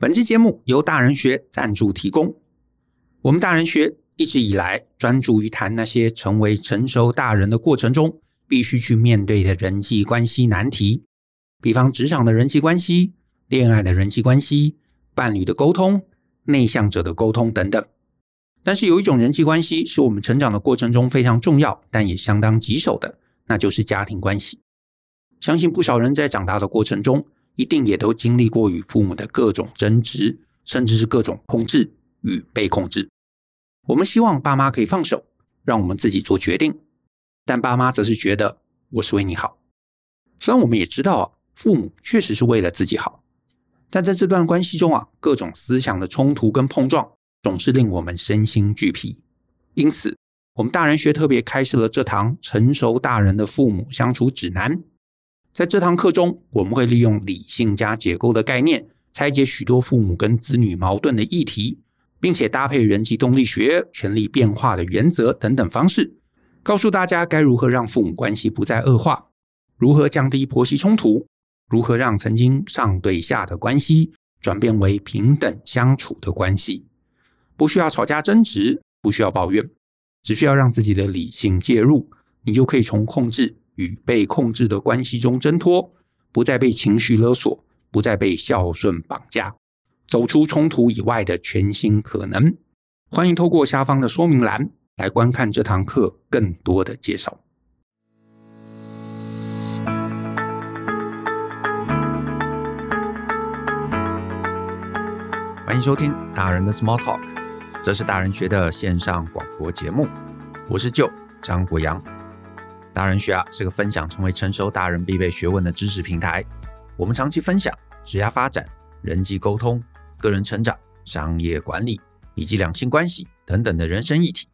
本期节目由大人学赞助提供。我们大人学一直以来专注于谈那些成为成熟大人的过程中必须去面对的人际关系难题，比方职场的人际关系、恋爱的人际关系、伴侣的沟通、内向者的沟通等等。但是有一种人际关系是我们成长的过程中非常重要，但也相当棘手的，那就是家庭关系。相信不少人在长大的过程中，一定也都经历过与父母的各种争执，甚至是各种控制与被控制。我们希望爸妈可以放手，让我们自己做决定，但爸妈则是觉得我是为你好。虽然我们也知道啊，父母确实是为了自己好，但在这段关系中啊，各种思想的冲突跟碰撞，总是令我们身心俱疲。因此，我们大人学特别开设了这堂成熟大人的父母相处指南。在这堂课中，我们会利用理性加解构的概念，拆解许多父母跟子女矛盾的议题，并且搭配人际动力学、权力变化的原则等等方式，告诉大家该如何让父母关系不再恶化，如何降低婆媳冲突，如何让曾经上对下的关系转变为平等相处的关系，不需要吵架争执，不需要抱怨，只需要让自己的理性介入，你就可以从控制。与被控制的关系中挣脱，不再被情绪勒索，不再被孝顺绑架，走出冲突以外的全新可能。欢迎透过下方的说明栏来观看这堂课更多的介绍。欢迎收听大人的 Small Talk，这是大人学的线上广播节目，我是舅张国阳。大人学啊，是个分享成为成熟大人必备学问的知识平台。我们长期分享职业发展、人际沟通、个人成长、商业管理以及两性关系等等的人生议题。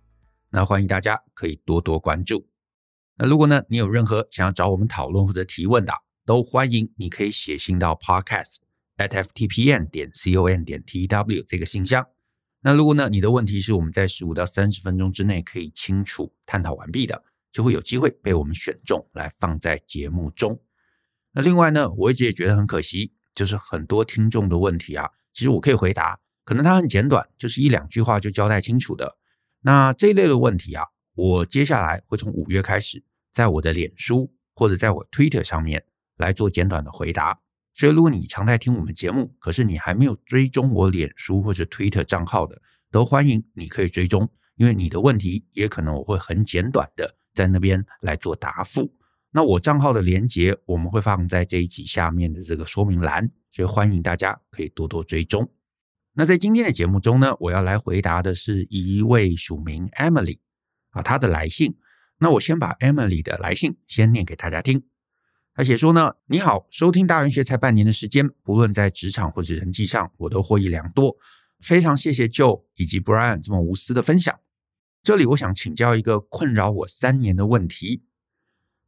那欢迎大家可以多多关注。那如果呢，你有任何想要找我们讨论或者提问的，都欢迎你可以写信到 podcast at ftpm 点 com 点 tw 这个信箱。那如果呢，你的问题是我们在十五到三十分钟之内可以清楚探讨完毕的。就会有机会被我们选中来放在节目中。那另外呢，我一直也觉得很可惜，就是很多听众的问题啊，其实我可以回答，可能它很简短，就是一两句话就交代清楚的。那这一类的问题啊，我接下来会从五月开始，在我的脸书或者在我 Twitter 上面来做简短的回答。所以如果你常在听我们节目，可是你还没有追踪我脸书或者 Twitter 账号的，都欢迎你可以追踪，因为你的问题也可能我会很简短的。在那边来做答复。那我账号的连接我们会放在这一集下面的这个说明栏，所以欢迎大家可以多多追踪。那在今天的节目中呢，我要来回答的是一位署名 Emily 啊，她的来信。那我先把 Emily 的来信先念给大家听。她写说呢：“你好，收听大人学才半年的时间，不论在职场或者人际上，我都获益良多。非常谢谢 Joe 以及 Brian 这么无私的分享。”这里我想请教一个困扰我三年的问题，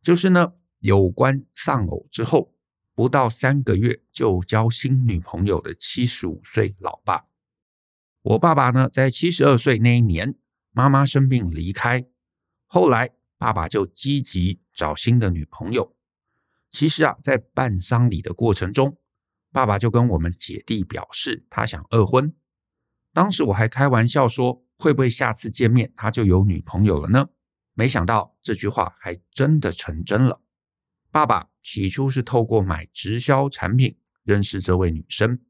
就是呢，有关丧偶之后不到三个月就交新女朋友的七十五岁老爸。我爸爸呢，在七十二岁那一年，妈妈生病离开，后来爸爸就积极找新的女朋友。其实啊，在办丧礼的过程中，爸爸就跟我们姐弟表示他想二婚。当时我还开玩笑说，会不会下次见面他就有女朋友了呢？没想到这句话还真的成真了。爸爸起初是透过买直销产品认识这位女生，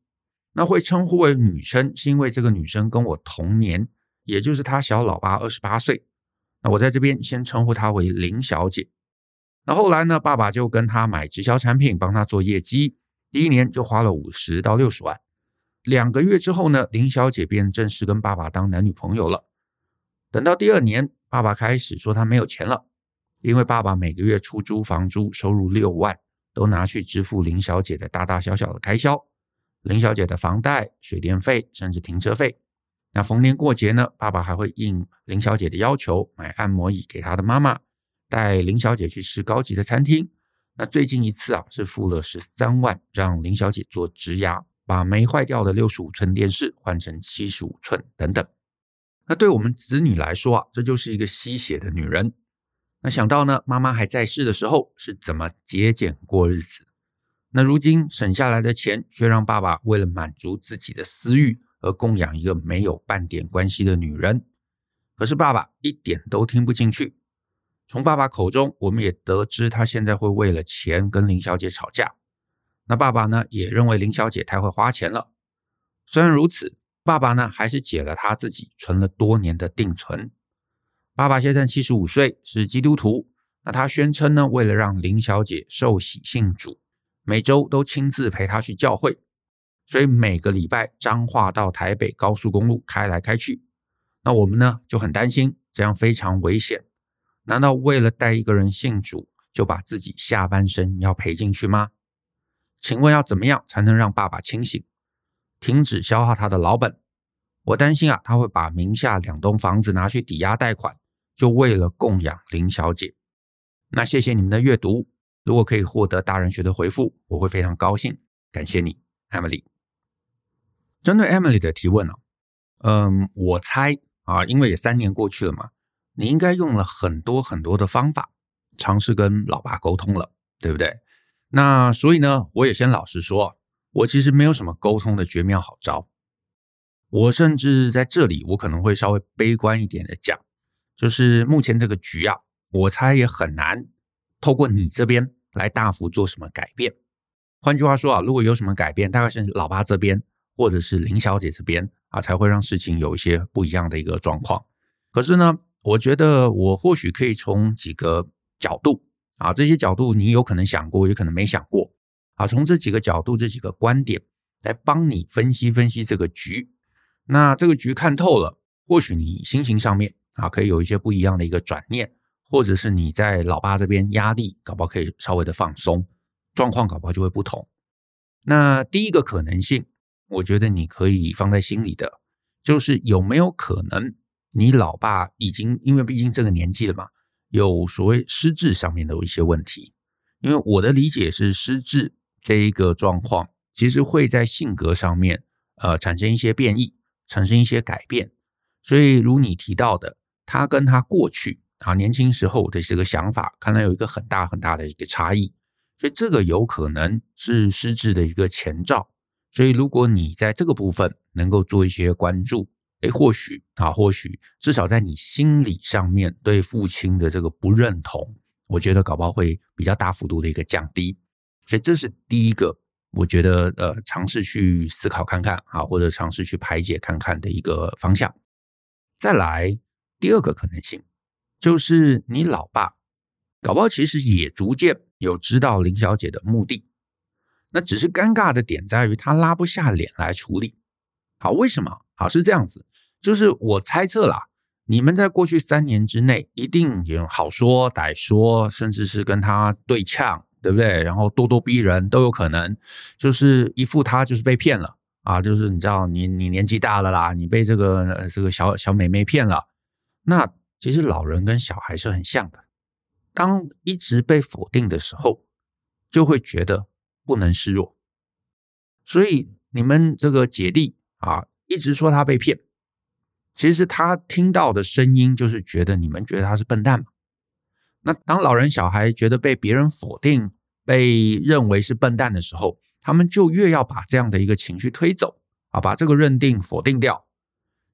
那会称呼为女生，是因为这个女生跟我同年，也就是他小老爸二十八岁。那我在这边先称呼她为林小姐。那后来呢，爸爸就跟她买直销产品，帮她做业绩，第一年就花了五十到六十万。两个月之后呢，林小姐便正式跟爸爸当男女朋友了。等到第二年，爸爸开始说他没有钱了，因为爸爸每个月出租房租收入六万，都拿去支付林小姐的大大小小的开销，林小姐的房贷、水电费，甚至停车费。那逢年过节呢，爸爸还会应林小姐的要求买按摩椅给她的妈妈，带林小姐去吃高级的餐厅。那最近一次啊，是付了十三万，让林小姐做植牙。把没坏掉的六十五寸电视换成七十五寸等等，那对我们子女来说啊，这就是一个吸血的女人。那想到呢，妈妈还在世的时候是怎么节俭过日子，那如今省下来的钱，却让爸爸为了满足自己的私欲而供养一个没有半点关系的女人。可是爸爸一点都听不进去。从爸爸口中，我们也得知他现在会为了钱跟林小姐吵架。那爸爸呢，也认为林小姐太会花钱了。虽然如此，爸爸呢，还是解了他自己存了多年的定存。爸爸现在七十五岁，是基督徒。那他宣称呢，为了让林小姐受洗信主，每周都亲自陪她去教会，所以每个礼拜彰化到台北高速公路开来开去。那我们呢，就很担心，这样非常危险。难道为了带一个人信主，就把自己下半生要赔进去吗？请问要怎么样才能让爸爸清醒，停止消耗他的老本？我担心啊，他会把名下两栋房子拿去抵押贷款，就为了供养林小姐。那谢谢你们的阅读，如果可以获得大人学的回复，我会非常高兴。感谢你，Emily。针对 Emily 的提问呢，嗯，我猜啊，因为也三年过去了嘛。你应该用了很多很多的方法，尝试跟老爸沟通了，对不对？那所以呢，我也先老实说，我其实没有什么沟通的绝妙好招。我甚至在这里，我可能会稍微悲观一点的讲，就是目前这个局啊，我猜也很难透过你这边来大幅做什么改变。换句话说啊，如果有什么改变，大概是老爸这边或者是林小姐这边啊，才会让事情有一些不一样的一个状况。可是呢，我觉得我或许可以从几个角度啊，这些角度你有可能想过，也可能没想过啊。从这几个角度、这几个观点来帮你分析分析这个局。那这个局看透了，或许你心情上面啊可以有一些不一样的一个转念，或者是你在老爸这边压力搞不好可以稍微的放松，状况搞不好就会不同。那第一个可能性，我觉得你可以放在心里的，就是有没有可能？你老爸已经因为毕竟这个年纪了嘛，有所谓失智上面的一些问题。因为我的理解是，失智这一个状况，其实会在性格上面呃产生一些变异，产生一些改变。所以如你提到的，他跟他过去啊年轻时候的这个想法，看来有一个很大很大的一个差异。所以这个有可能是失智的一个前兆。所以如果你在这个部分能够做一些关注。诶，或许啊，或许至少在你心理上面对父亲的这个不认同，我觉得搞不好会比较大幅度的一个降低。所以这是第一个，我觉得呃，尝试去思考看看啊，或者尝试去排解看看的一个方向。再来第二个可能性，就是你老爸搞不好其实也逐渐有知道林小姐的目的，那只是尴尬的点在于他拉不下脸来处理。好，为什么？好，是这样子，就是我猜测啦，你们在过去三年之内，一定有好说歹说，甚至是跟他对呛，对不对？然后咄咄逼人都有可能，就是一副他就是被骗了啊，就是你知道，你你年纪大了啦，你被这个这个小小妹妹骗了。那其实老人跟小孩是很像的，当一直被否定的时候，就会觉得不能示弱。所以你们这个姐弟啊。一直说他被骗，其实他听到的声音就是觉得你们觉得他是笨蛋嘛。那当老人小孩觉得被别人否定、被认为是笨蛋的时候，他们就越要把这样的一个情绪推走啊，把这个认定否定掉。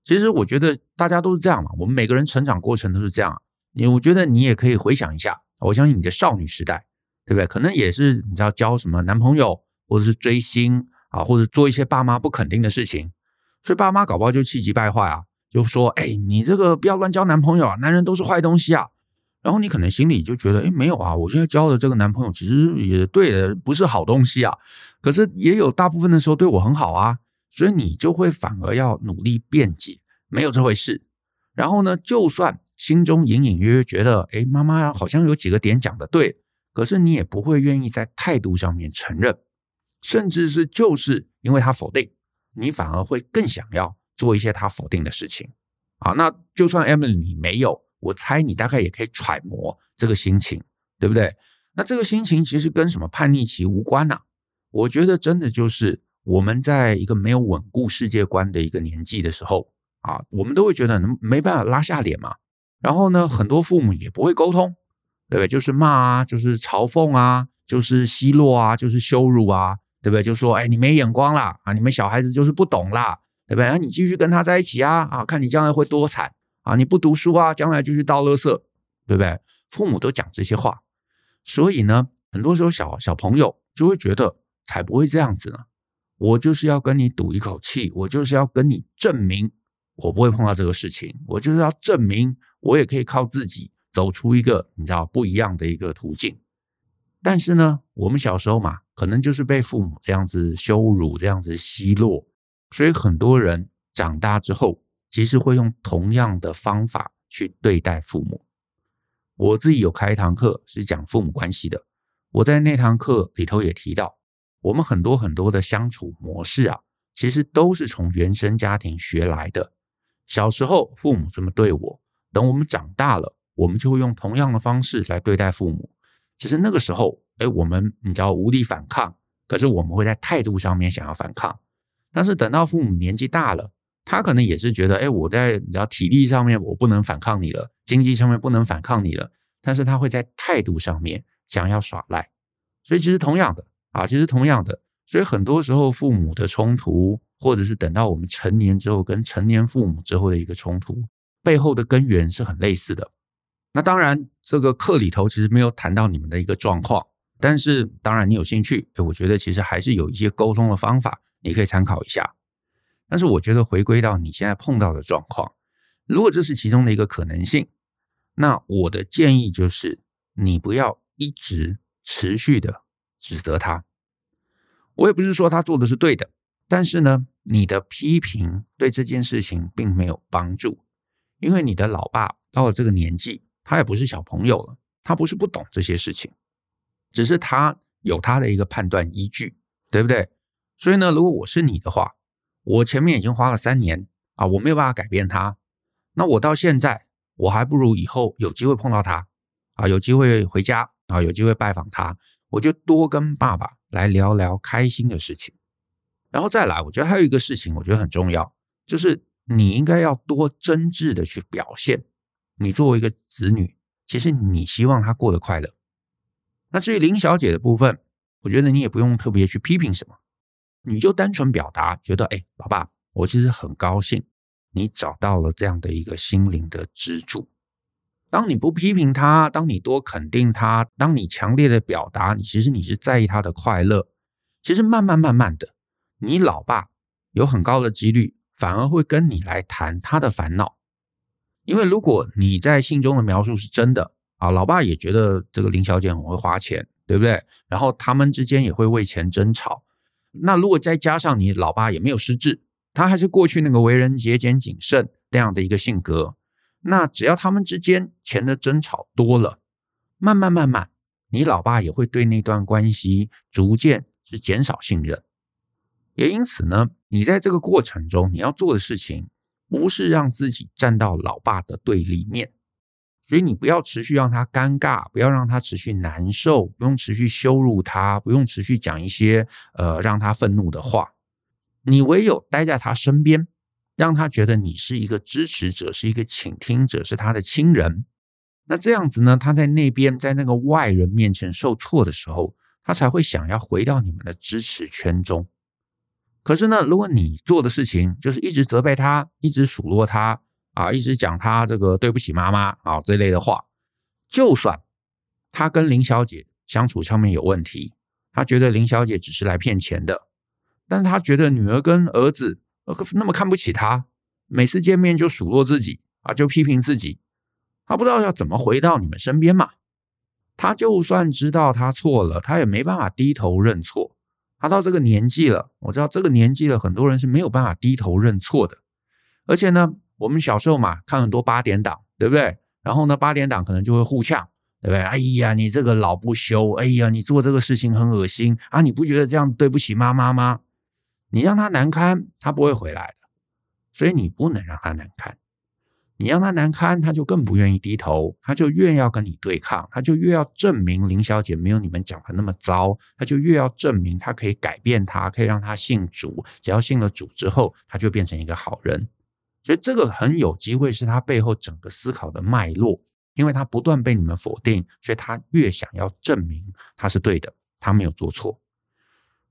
其实我觉得大家都是这样嘛，我们每个人成长过程都是这样。你我觉得你也可以回想一下，我相信你的少女时代，对不对？可能也是你知道交什么男朋友，或者是追星啊，或者做一些爸妈不肯定的事情。所以爸妈搞不好就气急败坏啊，就说：“哎，你这个不要乱交男朋友啊，男人都是坏东西啊。”然后你可能心里就觉得：“哎，没有啊，我现在交的这个男朋友其实也对的，不是好东西啊。可是也有大部分的时候对我很好啊。”所以你就会反而要努力辩解，没有这回事。然后呢，就算心中隐隐约约觉得：“哎，妈妈好像有几个点讲的对。”可是你也不会愿意在态度上面承认，甚至是就是因为他否定。你反而会更想要做一些他否定的事情，好，那就算 Emily 你没有，我猜你大概也可以揣摩这个心情，对不对？那这个心情其实跟什么叛逆期无关呐？我觉得真的就是我们在一个没有稳固世界观的一个年纪的时候啊，我们都会觉得没办法拉下脸嘛。然后呢，很多父母也不会沟通，对不对？就是骂啊，就是嘲讽啊，就是奚落啊，就是羞辱啊，对不对？就说哎，你没眼光啦啊，你们小孩子就是不懂啦，对不对？啊，你继续跟他在一起啊啊，看你将来会多惨啊！你不读书啊，将来就去倒垃圾，对不对？父母都讲这些话，所以呢，很多时候小小朋友就会觉得才不会这样子呢。我就是要跟你赌一口气，我就是要跟你证明我不会碰到这个事情，我就是要证明我也可以靠自己走出一个你知道不一样的一个途径。但是呢，我们小时候嘛，可能就是被父母这样子羞辱，这样子奚落，所以很多人长大之后，其实会用同样的方法去对待父母。我自己有开一堂课是讲父母关系的，我在那堂课里头也提到，我们很多很多的相处模式啊，其实都是从原生家庭学来的。小时候父母这么对我，等我们长大了，我们就会用同样的方式来对待父母。其实那个时候，哎，我们你知道无力反抗，可是我们会在态度上面想要反抗。但是等到父母年纪大了，他可能也是觉得，哎，我在你知道体力上面我不能反抗你了，经济上面不能反抗你了，但是他会在态度上面想要耍赖。所以其实同样的啊，其实同样的，所以很多时候父母的冲突，或者是等到我们成年之后跟成年父母之后的一个冲突，背后的根源是很类似的。那当然，这个课里头其实没有谈到你们的一个状况，但是当然你有兴趣，我觉得其实还是有一些沟通的方法，你可以参考一下。但是我觉得回归到你现在碰到的状况，如果这是其中的一个可能性，那我的建议就是你不要一直持续的指责他。我也不是说他做的是对的，但是呢，你的批评对这件事情并没有帮助，因为你的老爸到了这个年纪。他也不是小朋友了，他不是不懂这些事情，只是他有他的一个判断依据，对不对？所以呢，如果我是你的话，我前面已经花了三年啊，我没有办法改变他，那我到现在，我还不如以后有机会碰到他啊，有机会回家啊，有机会拜访他，我就多跟爸爸来聊聊开心的事情，然后再来，我觉得还有一个事情，我觉得很重要，就是你应该要多真挚的去表现。你作为一个子女，其实你希望他过得快乐。那至于林小姐的部分，我觉得你也不用特别去批评什么，你就单纯表达，觉得哎，老爸，我其实很高兴你找到了这样的一个心灵的支柱。当你不批评他，当你多肯定他，当你强烈的表达，你其实你是在意他的快乐。其实慢慢慢慢的，你老爸有很高的几率反而会跟你来谈他的烦恼。因为如果你在信中的描述是真的啊，老爸也觉得这个林小姐很会花钱，对不对？然后他们之间也会为钱争吵。那如果再加上你老爸也没有失智，他还是过去那个为人节俭谨慎这样的一个性格，那只要他们之间钱的争吵多了，慢慢慢慢，你老爸也会对那段关系逐渐是减少信任。也因此呢，你在这个过程中你要做的事情。不是让自己站到老爸的对立面，所以你不要持续让他尴尬，不要让他持续难受，不用持续羞辱他，不用持续讲一些呃让他愤怒的话。你唯有待在他身边，让他觉得你是一个支持者，是一个倾听者，是他的亲人。那这样子呢，他在那边在那个外人面前受挫的时候，他才会想要回到你们的支持圈中。可是呢，如果你做的事情就是一直责备他，一直数落他啊，一直讲他这个对不起妈妈啊这类的话，就算他跟林小姐相处上面有问题，他觉得林小姐只是来骗钱的，但他觉得女儿跟儿子那么看不起他，每次见面就数落自己啊，就批评自己，他不知道要怎么回到你们身边嘛。他就算知道他错了，他也没办法低头认错。他到这个年纪了，我知道这个年纪了，很多人是没有办法低头认错的。而且呢，我们小时候嘛，看很多八点档，对不对？然后呢，八点档可能就会互呛，对不对？哎呀，你这个老不休，哎呀，你做这个事情很恶心啊！你不觉得这样对不起妈妈吗？你让他难堪，他不会回来的。所以你不能让他难堪。你让他难堪，他就更不愿意低头，他就越要跟你对抗，他就越要证明林小姐没有你们讲的那么糟，他就越要证明他可以改变他，可以让他信主，只要信了主之后，他就变成一个好人。所以这个很有机会是他背后整个思考的脉络。因为他不断被你们否定，所以他越想要证明他是对的，他没有做错。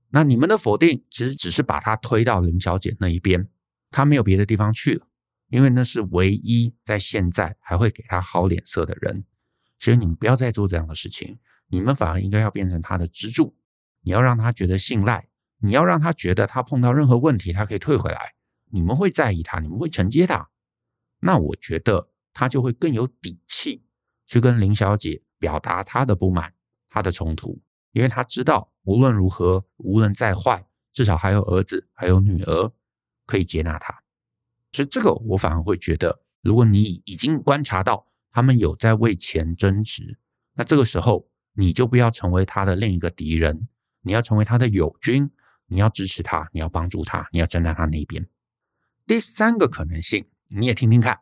那你们的否定其实只是把他推到林小姐那一边，他没有别的地方去了，因为那是唯一在现在还会给他好脸色的人。所以你们不要再做这样的事情，你们反而应该要变成他的支柱，你要让他觉得信赖，你要让他觉得他碰到任何问题，他可以退回来，你们会在意他，你们会承接他。那我觉得他就会更有底气去跟林小姐表达他的不满、他的冲突，因为他知道无论如何，无论再坏，至少还有儿子、还有女儿可以接纳他。所以这个我反而会觉得，如果你已经观察到。他们有在为钱争执，那这个时候你就不要成为他的另一个敌人，你要成为他的友军，你要支持他，你要帮助他，你要站在他那边。第三个可能性，你也听听看。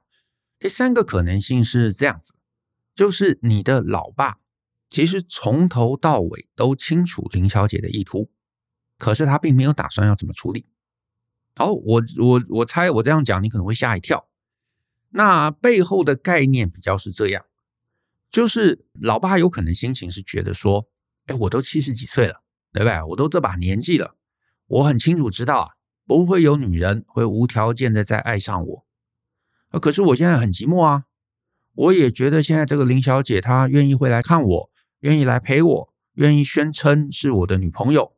第三个可能性是这样子，就是你的老爸其实从头到尾都清楚林小姐的意图，可是他并没有打算要怎么处理。好，我我我猜我这样讲你可能会吓一跳。那背后的概念比较是这样，就是老爸有可能心情是觉得说，哎，我都七十几岁了，对不对？我都这把年纪了，我很清楚知道啊，不会有女人会无条件的再爱上我。可是我现在很寂寞啊，我也觉得现在这个林小姐她愿意会来看我，愿意来陪我，愿意宣称是我的女朋友，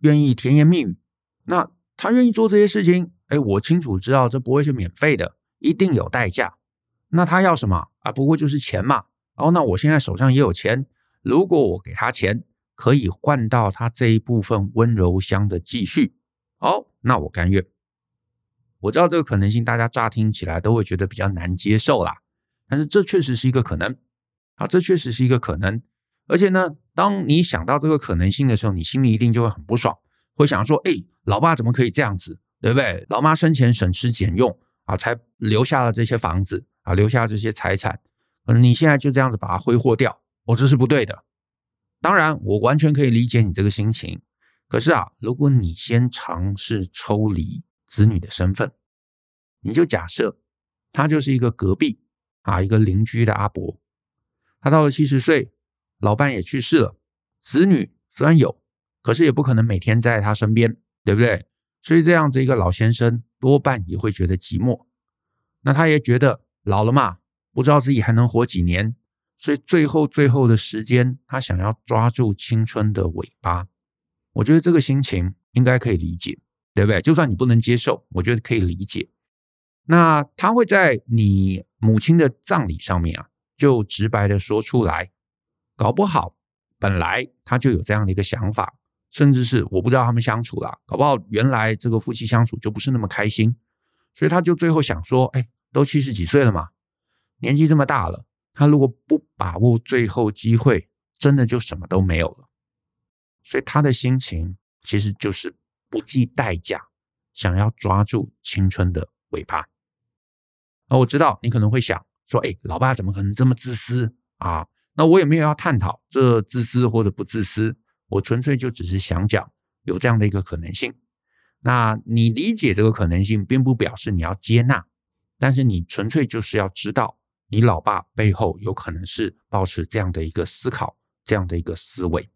愿意甜言蜜语。那他愿意做这些事情，哎，我清楚知道这不会是免费的。一定有代价，那他要什么啊？不过就是钱嘛。哦，那我现在手上也有钱，如果我给他钱，可以换到他这一部分温柔乡的继续。哦，那我甘愿。我知道这个可能性，大家乍听起来都会觉得比较难接受啦。但是这确实是一个可能。啊，这确实是一个可能。而且呢，当你想到这个可能性的时候，你心里一定就会很不爽，会想说：哎，老爸怎么可以这样子？对不对？老妈生前省吃俭用。啊，才留下了这些房子啊，留下这些财产，你现在就这样子把它挥霍掉，我这是不对的。当然，我完全可以理解你这个心情。可是啊，如果你先尝试抽离子女的身份，你就假设他就是一个隔壁啊，一个邻居的阿伯，他到了七十岁，老伴也去世了，子女虽然有，可是也不可能每天在他身边，对不对？所以这样子一个老先生多半也会觉得寂寞，那他也觉得老了嘛，不知道自己还能活几年，所以最后最后的时间，他想要抓住青春的尾巴。我觉得这个心情应该可以理解，对不对？就算你不能接受，我觉得可以理解。那他会在你母亲的葬礼上面啊，就直白的说出来，搞不好本来他就有这样的一个想法。甚至是我不知道他们相处了，搞不好原来这个夫妻相处就不是那么开心，所以他就最后想说：“哎，都七十几岁了嘛，年纪这么大了，他如果不把握最后机会，真的就什么都没有了。”所以他的心情其实就是不计代价，想要抓住青春的尾巴。那我知道你可能会想说：“哎，老爸怎么可能这么自私啊？”那我也没有要探讨这自私或者不自私。我纯粹就只是想讲有这样的一个可能性，那你理解这个可能性，并不表示你要接纳，但是你纯粹就是要知道，你老爸背后有可能是抱持这样的一个思考，这样的一个思维。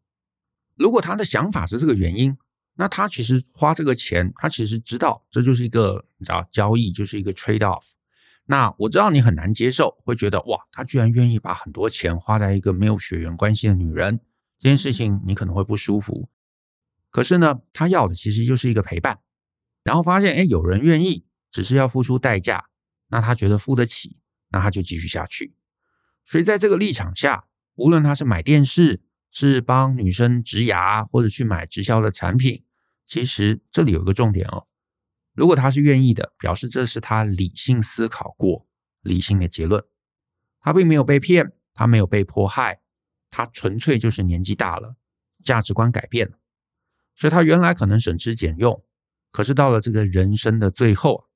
如果他的想法是这个原因，那他其实花这个钱，他其实知道这就是一个你知道交易，就是一个 trade off。那我知道你很难接受，会觉得哇，他居然愿意把很多钱花在一个没有血缘关系的女人。这件事情你可能会不舒服，可是呢，他要的其实就是一个陪伴，然后发现哎，有人愿意，只是要付出代价，那他觉得付得起，那他就继续下去。所以在这个立场下，无论他是买电视，是帮女生植牙，或者去买直销的产品，其实这里有一个重点哦，如果他是愿意的，表示这是他理性思考过，理性的结论，他并没有被骗，他没有被迫害。他纯粹就是年纪大了，价值观改变了，所以他原来可能省吃俭用，可是到了这个人生的最后，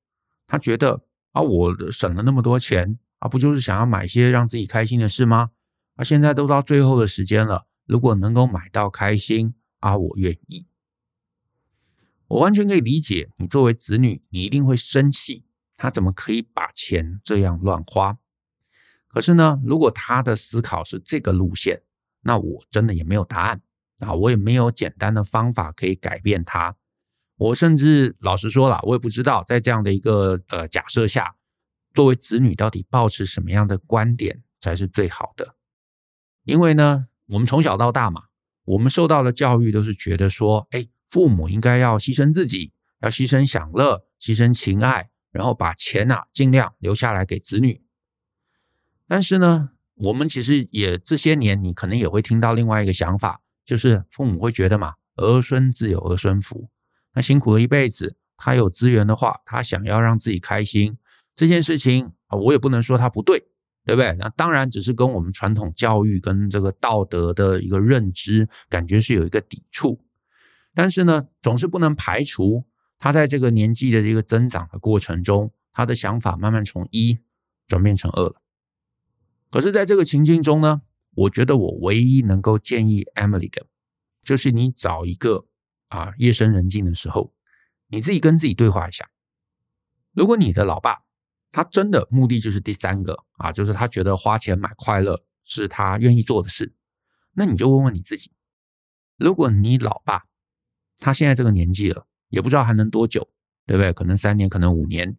他觉得啊，我省了那么多钱啊，不就是想要买一些让自己开心的事吗？啊，现在都到最后的时间了，如果能够买到开心啊，我愿意。我完全可以理解，你作为子女，你一定会生气，他怎么可以把钱这样乱花？可是呢，如果他的思考是这个路线，那我真的也没有答案啊，我也没有简单的方法可以改变他。我甚至老实说了，我也不知道在这样的一个呃假设下，作为子女到底抱持什么样的观点才是最好的。因为呢，我们从小到大嘛，我们受到的教育都是觉得说，哎，父母应该要牺牲自己，要牺牲享乐，牺牲情爱，然后把钱呐尽量留下来给子女。但是呢，我们其实也这些年，你可能也会听到另外一个想法，就是父母会觉得嘛，儿孙自有儿孙福，那辛苦了一辈子，他有资源的话，他想要让自己开心，这件事情啊，我也不能说他不对，对不对？那当然只是跟我们传统教育跟这个道德的一个认知，感觉是有一个抵触。但是呢，总是不能排除他在这个年纪的这个增长的过程中，他的想法慢慢从一转变成二了。可是，在这个情境中呢，我觉得我唯一能够建议 Emily 的，就是你找一个啊，夜深人静的时候，你自己跟自己对话一下。如果你的老爸他真的目的就是第三个啊，就是他觉得花钱买快乐是他愿意做的事，那你就问问你自己：如果你老爸他现在这个年纪了，也不知道还能多久，对不对？可能三年，可能五年。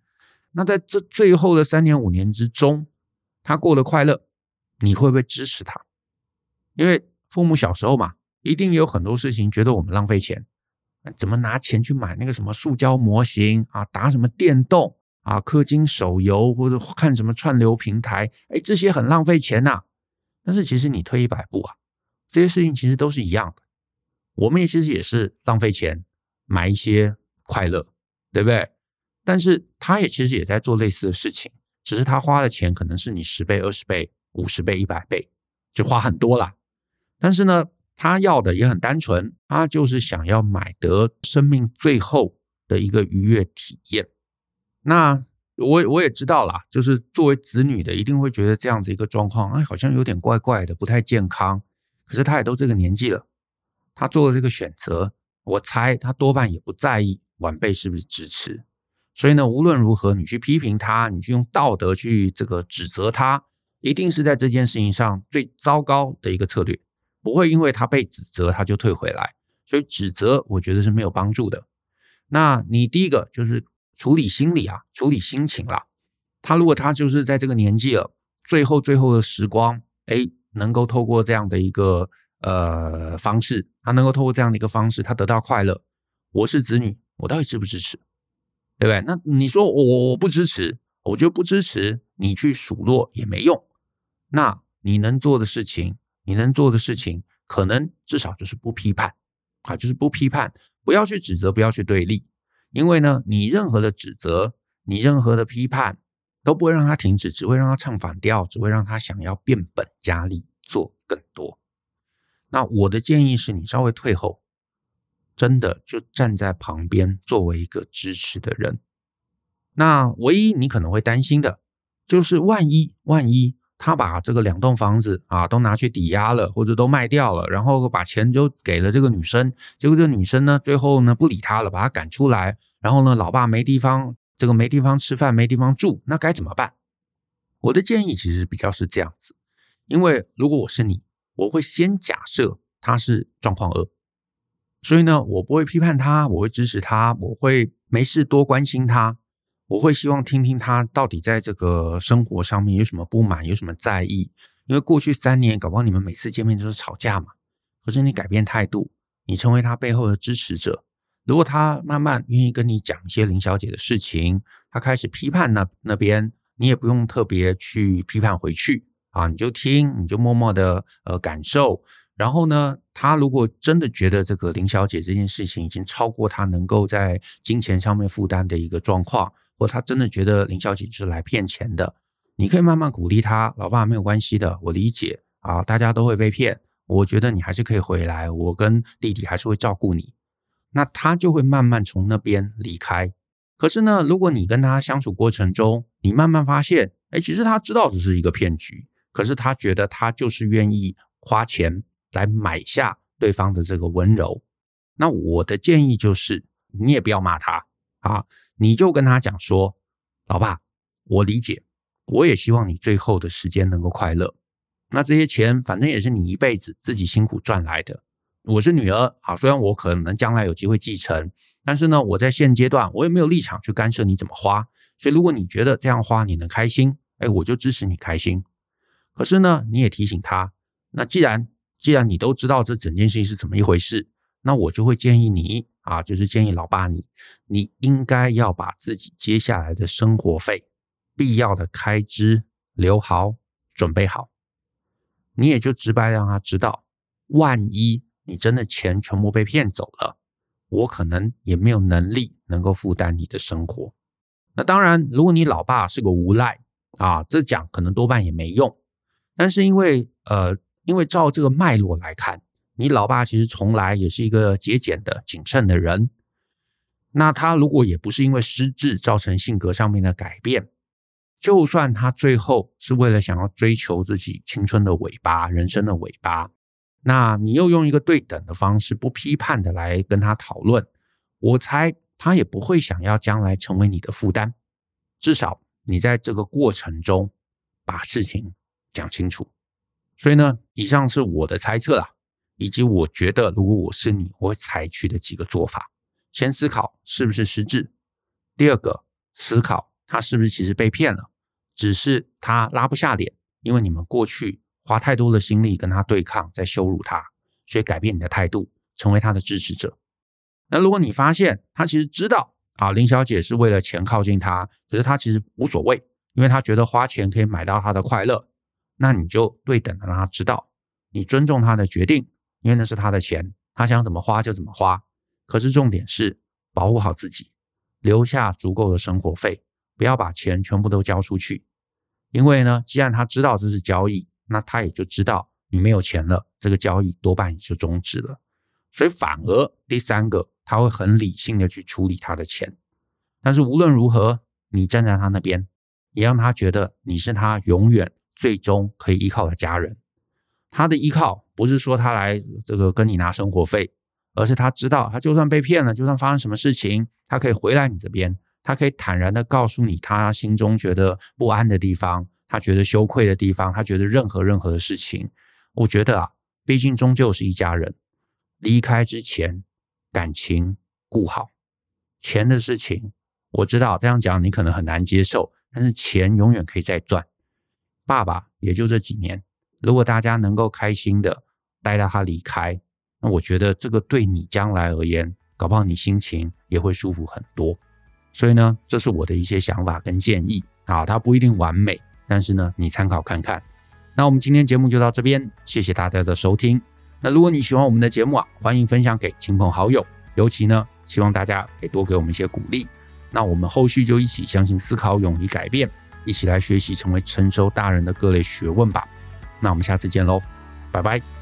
那在这最后的三年五年之中，他过得快乐，你会不会支持他？因为父母小时候嘛，一定有很多事情觉得我们浪费钱，怎么拿钱去买那个什么塑胶模型啊，打什么电动啊，氪金手游或者看什么串流平台，哎，这些很浪费钱呐。但是其实你退一百步啊，这些事情其实都是一样的，我们也其实也是浪费钱买一些快乐，对不对？但是他也其实也在做类似的事情。只是他花的钱可能是你十倍、二十倍、五十倍、一百倍，就花很多了。但是呢，他要的也很单纯，他就是想要买得生命最后的一个愉悦体验。那我我也知道啦，就是作为子女的，一定会觉得这样子一个状况，哎，好像有点怪怪的，不太健康。可是他也都这个年纪了，他做了这个选择，我猜他多半也不在意晚辈是不是支持。所以呢，无论如何，你去批评他，你去用道德去这个指责他，一定是在这件事情上最糟糕的一个策略，不会因为他被指责他就退回来。所以指责，我觉得是没有帮助的。那你第一个就是处理心理啊，处理心情啦。他如果他就是在这个年纪了，最后最后的时光，哎，能够透过这样的一个呃方式，他能够透过这样的一个方式，他得到快乐。我是子女，我到底支不支持？对不对？那你说我我不支持，我觉得不支持，你去数落也没用。那你能做的事情，你能做的事情，可能至少就是不批判啊，就是不批判，不要去指责，不要去对立。因为呢，你任何的指责，你任何的批判，都不会让他停止，只会让他唱反调，只会让他想要变本加厉，做更多。那我的建议是你稍微退后。真的就站在旁边作为一个支持的人，那唯一你可能会担心的，就是万一万一他把这个两栋房子啊都拿去抵押了，或者都卖掉了，然后把钱就给了这个女生，结果这个女生呢最后呢不理他了，把他赶出来，然后呢老爸没地方这个没地方吃饭，没地方住，那该怎么办？我的建议其实比较是这样子，因为如果我是你，我会先假设他是状况二。所以呢，我不会批判他，我会支持他，我会没事多关心他，我会希望听听他到底在这个生活上面有什么不满，有什么在意。因为过去三年，搞不好你们每次见面都是吵架嘛。可是你改变态度，你成为他背后的支持者。如果他慢慢愿意跟你讲一些林小姐的事情，他开始批判那那边，你也不用特别去批判回去啊，你就听，你就默默的呃感受。然后呢，他如果真的觉得这个林小姐这件事情已经超过他能够在金钱上面负担的一个状况，或他真的觉得林小姐是来骗钱的，你可以慢慢鼓励他，老爸没有关系的，我理解啊，大家都会被骗，我觉得你还是可以回来，我跟弟弟还是会照顾你，那他就会慢慢从那边离开。可是呢，如果你跟他相处过程中，你慢慢发现，哎，其实他知道这是一个骗局，可是他觉得他就是愿意花钱。来买下对方的这个温柔，那我的建议就是，你也不要骂他啊，你就跟他讲说，老爸，我理解我也希望你最后的时间能够快乐。那这些钱反正也是你一辈子自己辛苦赚来的。我是女儿啊，虽然我可能将来有机会继承，但是呢，我在现阶段我也没有立场去干涉你怎么花。所以如果你觉得这样花你能开心，哎，我就支持你开心。可是呢，你也提醒他，那既然既然你都知道这整件事情是怎么一回事，那我就会建议你啊，就是建议老爸你，你应该要把自己接下来的生活费、必要的开支留好、准备好。你也就直白让他知道，万一你真的钱全部被骗走了，我可能也没有能力能够负担你的生活。那当然，如果你老爸是个无赖啊，这讲可能多半也没用。但是因为呃，因为照这个脉络来看，你老爸其实从来也是一个节俭的、谨慎的人。那他如果也不是因为失智造成性格上面的改变，就算他最后是为了想要追求自己青春的尾巴、人生的尾巴，那你又用一个对等的方式、不批判的来跟他讨论，我猜他也不会想要将来成为你的负担。至少你在这个过程中把事情讲清楚。所以呢，以上是我的猜测啦。以及我觉得，如果我是你，我会采取的几个做法：先思考是不是失智；第二个，思考他是不是其实被骗了，只是他拉不下脸，因为你们过去花太多的心力跟他对抗，在羞辱他，所以改变你的态度，成为他的支持者。那如果你发现他其实知道啊，林小姐是为了钱靠近他，可是他其实无所谓，因为他觉得花钱可以买到他的快乐，那你就对等的让他知道，你尊重他的决定。因为那是他的钱，他想怎么花就怎么花。可是重点是保护好自己，留下足够的生活费，不要把钱全部都交出去。因为呢，既然他知道这是交易，那他也就知道你没有钱了，这个交易多半也就终止了。所以反而第三个，他会很理性的去处理他的钱。但是无论如何，你站在他那边，也让他觉得你是他永远最终可以依靠的家人。他的依靠不是说他来这个跟你拿生活费，而是他知道，他就算被骗了，就算发生什么事情，他可以回来你这边，他可以坦然的告诉你他心中觉得不安的地方，他觉得羞愧的地方，他觉得任何任何的事情。我觉得啊，毕竟终究是一家人，离开之前感情顾好，钱的事情我知道这样讲你可能很难接受，但是钱永远可以再赚。爸爸也就这几年。如果大家能够开心的待到他离开，那我觉得这个对你将来而言，搞不好你心情也会舒服很多。所以呢，这是我的一些想法跟建议啊，它不一定完美，但是呢，你参考看看。那我们今天节目就到这边，谢谢大家的收听。那如果你喜欢我们的节目啊，欢迎分享给亲朋好友，尤其呢，希望大家可以多给我们一些鼓励。那我们后续就一起相信、思考、勇于改变，一起来学习成为成熟大人的各类学问吧。那我们下次见喽，拜拜。